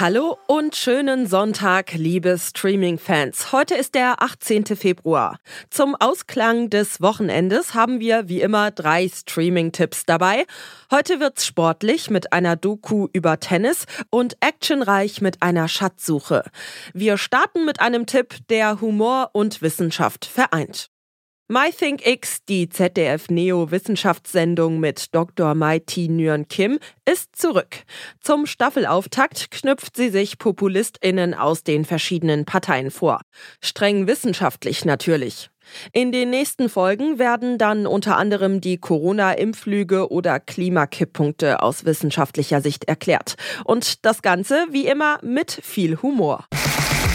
Hallo und schönen Sonntag, liebe Streaming-Fans. Heute ist der 18. Februar. Zum Ausklang des Wochenendes haben wir wie immer drei Streaming-Tipps dabei. Heute wird's sportlich mit einer Doku über Tennis und actionreich mit einer Schatzsuche. Wir starten mit einem Tipp, der Humor und Wissenschaft vereint. MyThinkX, die ZDF-Neo-Wissenschaftssendung mit Dr. Mai-T Kim, ist zurück. Zum Staffelauftakt knüpft sie sich PopulistInnen aus den verschiedenen Parteien vor. Streng wissenschaftlich natürlich. In den nächsten Folgen werden dann unter anderem die Corona-Impflüge oder Klimakipppunkte aus wissenschaftlicher Sicht erklärt. Und das Ganze, wie immer, mit viel Humor.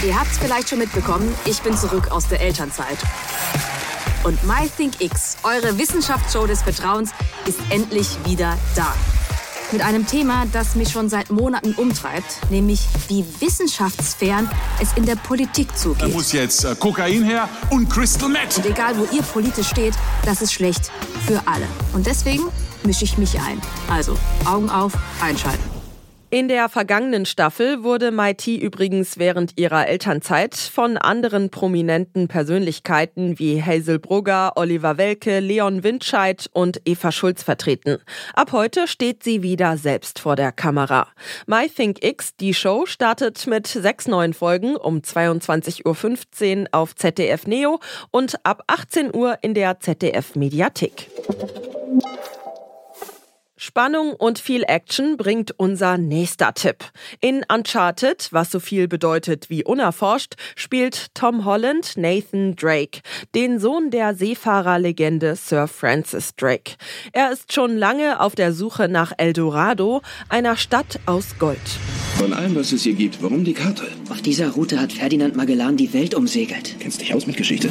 Ihr habt's vielleicht schon mitbekommen, ich bin zurück aus der Elternzeit. Und MyThinkX, eure Wissenschaftsshow des Vertrauens, ist endlich wieder da. Mit einem Thema, das mich schon seit Monaten umtreibt, nämlich wie wissenschaftsfern es in der Politik Da zugeht. muss jetzt äh, Kokain her und Crystal Meth. Und egal, wo ihr politisch steht, das ist schlecht für alle. Und deswegen mische ich mich ein. Also, Augen auf, einschalten. In der vergangenen Staffel wurde Maiti übrigens während ihrer Elternzeit von anderen prominenten Persönlichkeiten wie Hazel Brugger, Oliver Welke, Leon Windscheid und Eva Schulz vertreten. Ab heute steht sie wieder selbst vor der Kamera. MyThinkX, die Show, startet mit sechs neuen Folgen um 22.15 Uhr auf ZDF Neo und ab 18 Uhr in der ZDF Mediathek. Spannung und viel Action bringt unser nächster Tipp. In Uncharted, was so viel bedeutet wie unerforscht, spielt Tom Holland Nathan Drake, den Sohn der Seefahrerlegende Sir Francis Drake. Er ist schon lange auf der Suche nach Eldorado, einer Stadt aus Gold. Von allem, was es hier gibt, warum die Karte? Auf dieser Route hat Ferdinand Magellan die Welt umsegelt. Kennst dich aus mit Geschichte?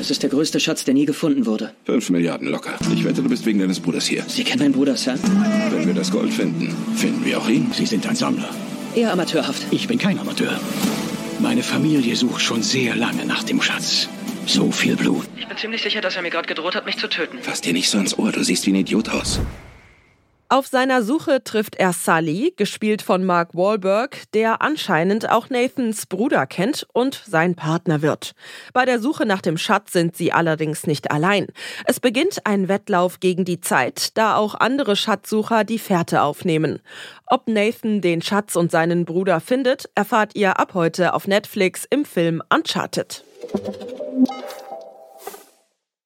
Das ist der größte Schatz, der nie gefunden wurde. Fünf Milliarden locker. Ich wette, du bist wegen deines Bruders hier. Sie kennen meinen Bruder, Sir? Wenn wir das Gold finden, finden wir auch ihn. Sie sind ein Sammler. Eher amateurhaft. Ich bin kein Amateur. Meine Familie sucht schon sehr lange nach dem Schatz. So viel Blut. Ich bin ziemlich sicher, dass er mir gerade gedroht hat, mich zu töten. Fass dir nicht so ins Ohr, du siehst wie ein Idiot aus. Auf seiner Suche trifft er Sully, gespielt von Mark Wahlberg, der anscheinend auch Nathans Bruder kennt und sein Partner wird. Bei der Suche nach dem Schatz sind sie allerdings nicht allein. Es beginnt ein Wettlauf gegen die Zeit, da auch andere Schatzsucher die Fährte aufnehmen. Ob Nathan den Schatz und seinen Bruder findet, erfahrt ihr ab heute auf Netflix im Film Uncharted.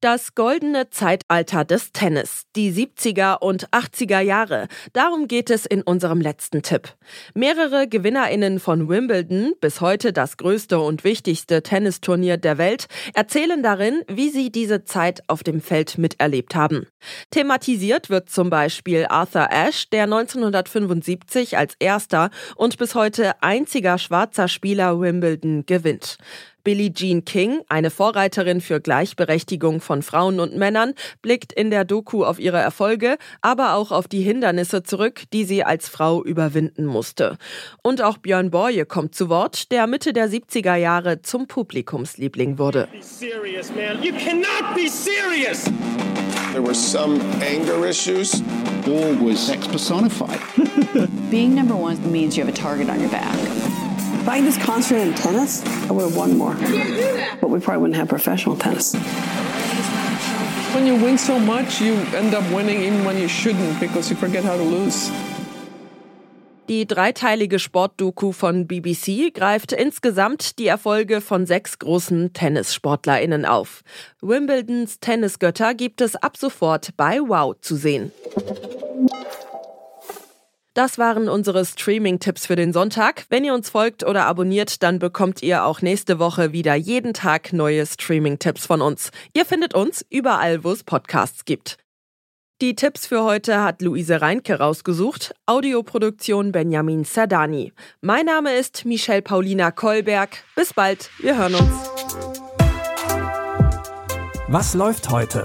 Das goldene Zeitalter des Tennis, die 70er und 80er Jahre. Darum geht es in unserem letzten Tipp. Mehrere Gewinnerinnen von Wimbledon, bis heute das größte und wichtigste Tennisturnier der Welt, erzählen darin, wie sie diese Zeit auf dem Feld miterlebt haben. Thematisiert wird zum Beispiel Arthur Ashe, der 1975 als erster und bis heute einziger schwarzer Spieler Wimbledon gewinnt. Billie Jean King, eine Vorreiterin für Gleichberechtigung von Frauen und Männern, blickt in der Doku auf ihre Erfolge, aber auch auf die Hindernisse zurück, die sie als Frau überwinden musste. Und auch Björn Borje kommt zu Wort, der Mitte der 70er Jahre zum Publikumsliebling wurde. be serious, man. You cannot be serious. There were some anger issues. War was sex personified. Being number one means you have a target on your back. If I just concentrated in tennis, I would have won more. But we probably wouldn't have professional tennis. When you win so much, you end up winning even when you shouldn't because you forget how to lose. Die dreiteilige Sportdoku von BBC greift insgesamt die Erfolge von sechs großen TennissportlerInnen auf. Wimbledons Tennisgötter gibt es ab sofort bei Wow zu sehen. Das waren unsere Streaming-Tipps für den Sonntag. Wenn ihr uns folgt oder abonniert, dann bekommt ihr auch nächste Woche wieder jeden Tag neue Streaming-Tipps von uns. Ihr findet uns überall, wo es Podcasts gibt. Die Tipps für heute hat Luise Reinke rausgesucht. Audioproduktion Benjamin Sardani. Mein Name ist Michelle Paulina Kolberg. Bis bald, wir hören uns. Was läuft heute?